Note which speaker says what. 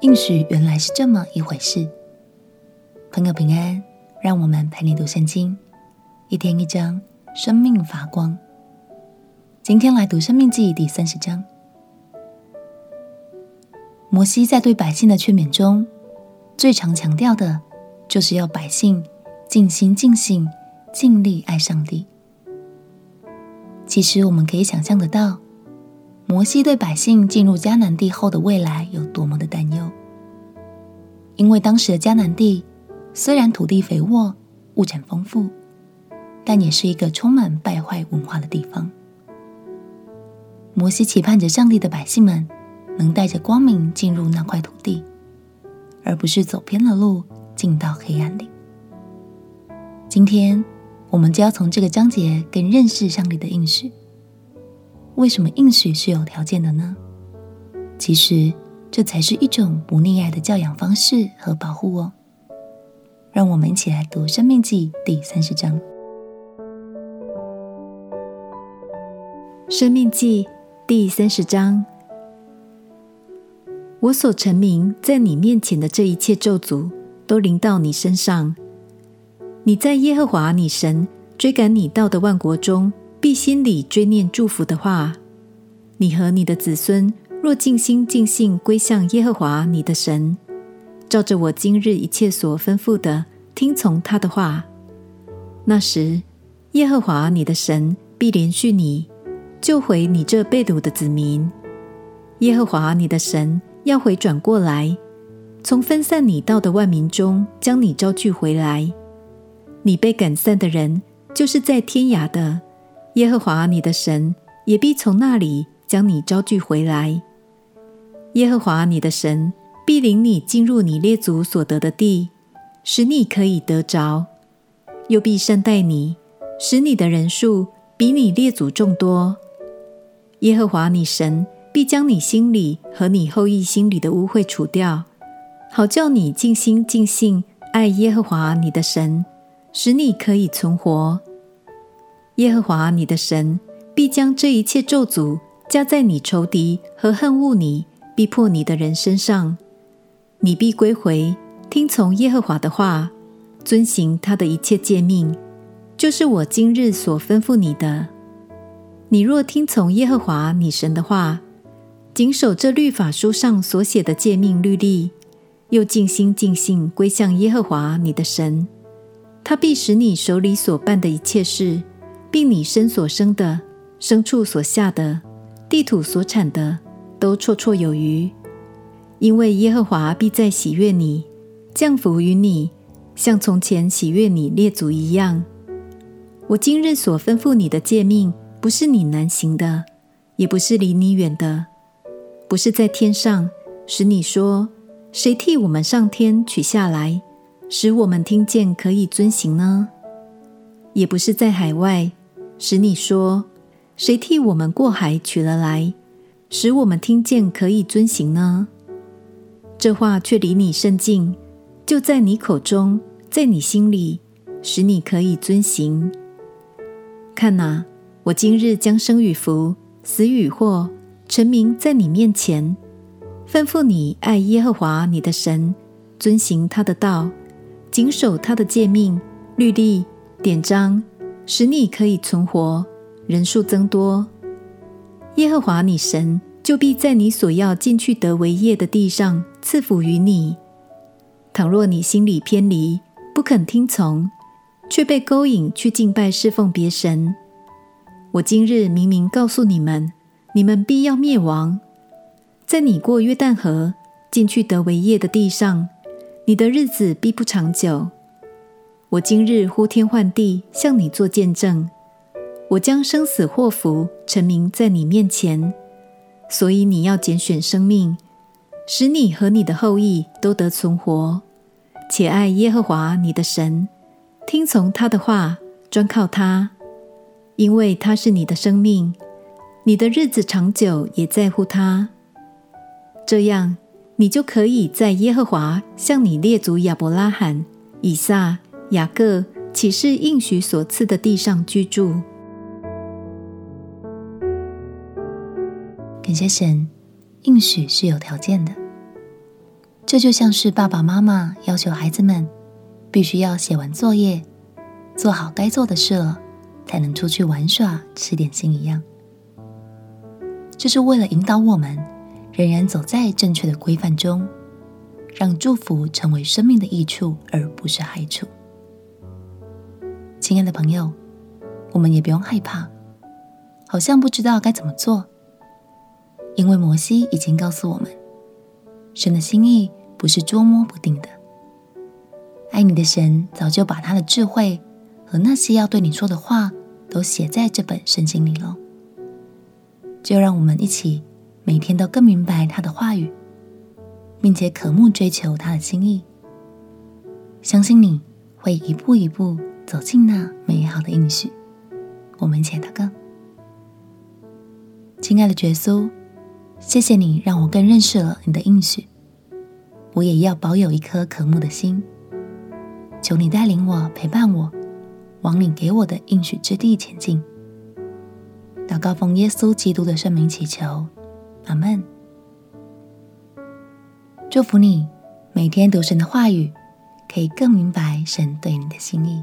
Speaker 1: 应许原来是这么一回事。朋友平安，让我们陪你读圣经，一天一章，生命发光。今天来读《生命记》第三十章。摩西在对百姓的劝勉中，最常强调的，就是要百姓尽心尽性、尽力爱上帝。其实我们可以想象得到，摩西对百姓进入迦南地后的未来有多么的担忧。因为当时的迦南地虽然土地肥沃、物产丰富，但也是一个充满败坏文化的地方。摩西期盼着上帝的百姓们能带着光明进入那块土地，而不是走偏了路，进到黑暗里。今天，我们就要从这个章节更认识上帝的应许。为什么应许是有条件的呢？其实，这才是一种不溺爱的教养方式和保护哦。让我们一起来读《生命记》第三十章。
Speaker 2: 《生命记》第三十章：我所成名在你面前的这一切咒诅，都临到你身上。你在耶和华你神追赶你到的万国中，必心里追念祝福的话。你和你的子孙若尽心尽性归向耶和华你的神，照着我今日一切所吩咐的，听从他的话，那时耶和华你的神必怜恤你，救回你这被掳的子民。耶和华你的神要回转过来，从分散你到的万民中将你招聚回来。你被赶散的人，就是在天涯的，耶和华你的神也必从那里将你招聚回来。耶和华你的神必领你进入你列祖所得的地，使你可以得着；又必善待你，使你的人数比你列祖众多。耶和华你神必将你心里和你后裔心里的污秽除掉，好叫你尽心尽性爱耶和华你的神。使你可以存活。耶和华你的神必将这一切咒诅加在你仇敌和恨恶你、逼迫你的人身上。你必归回，听从耶和华的话，遵行他的一切诫命，就是我今日所吩咐你的。你若听从耶和华你神的话，谨守这律法书上所写的诫命律例，又尽心尽性归向耶和华你的神。他必使你手里所办的一切事，并你身所生的、牲畜所下的、地土所产的，都绰绰有余。因为耶和华必再喜悦你，降福于你，像从前喜悦你列祖一样。我今日所吩咐你的诫命，不是你难行的，也不是离你远的，不是在天上，使你说：谁替我们上天取下来？使我们听见可以遵行呢？也不是在海外，使你说：“谁替我们过海取了来？”使我们听见可以遵行呢？这话却离你甚近，就在你口中，在你心里，使你可以遵行。看哪，我今日将生与福、死与祸，陈明在你面前，吩咐你爱耶和华你的神，遵行他的道。谨守他的诫命、律例、典章，使你可以存活，人数增多。耶和华你神就必在你所要进去得为业的地上赐福于你。倘若你心里偏离，不肯听从，却被勾引去敬拜侍奉别神，我今日明明告诉你们，你们必要灭亡。在你过约旦河进去得为业的地上。你的日子必不长久。我今日呼天唤地向你作见证，我将生死祸福陈明在你面前，所以你要拣选生命，使你和你的后裔都得存活，且爱耶和华你的神，听从他的话，专靠他，因为他是你的生命，你的日子长久也在乎他。这样。你就可以在耶和华向你列祖亚伯拉罕、以撒、雅各岂是应许所赐的地上居住。
Speaker 1: 感谢神，应许是有条件的。这就像是爸爸妈妈要求孩子们必须要写完作业，做好该做的事了，才能出去玩耍、吃点心一样。这是为了引导我们仍然走在正确的规范中，让祝福成为生命的益处，而不是害处。亲爱的朋友，我们也不用害怕，好像不知道该怎么做，因为摩西已经告诉我们，神的心意不是捉摸不定的。爱你的神早就把他的智慧和那些要对你说的话都写在这本圣经里了。就让我们一起每天都更明白他的话语，并且渴慕追求他的心意，相信你会一步一步。走进那美好的应许，我们一起祷告。亲爱的耶稣，谢谢你让我更认识了你的应许，我也要保有一颗渴慕的心。求你带领我，陪伴我，往你给我的应许之地前进。祷告奉耶稣基督的圣名祈求，阿门。祝福你，每天读神的话语，可以更明白神对你的心意。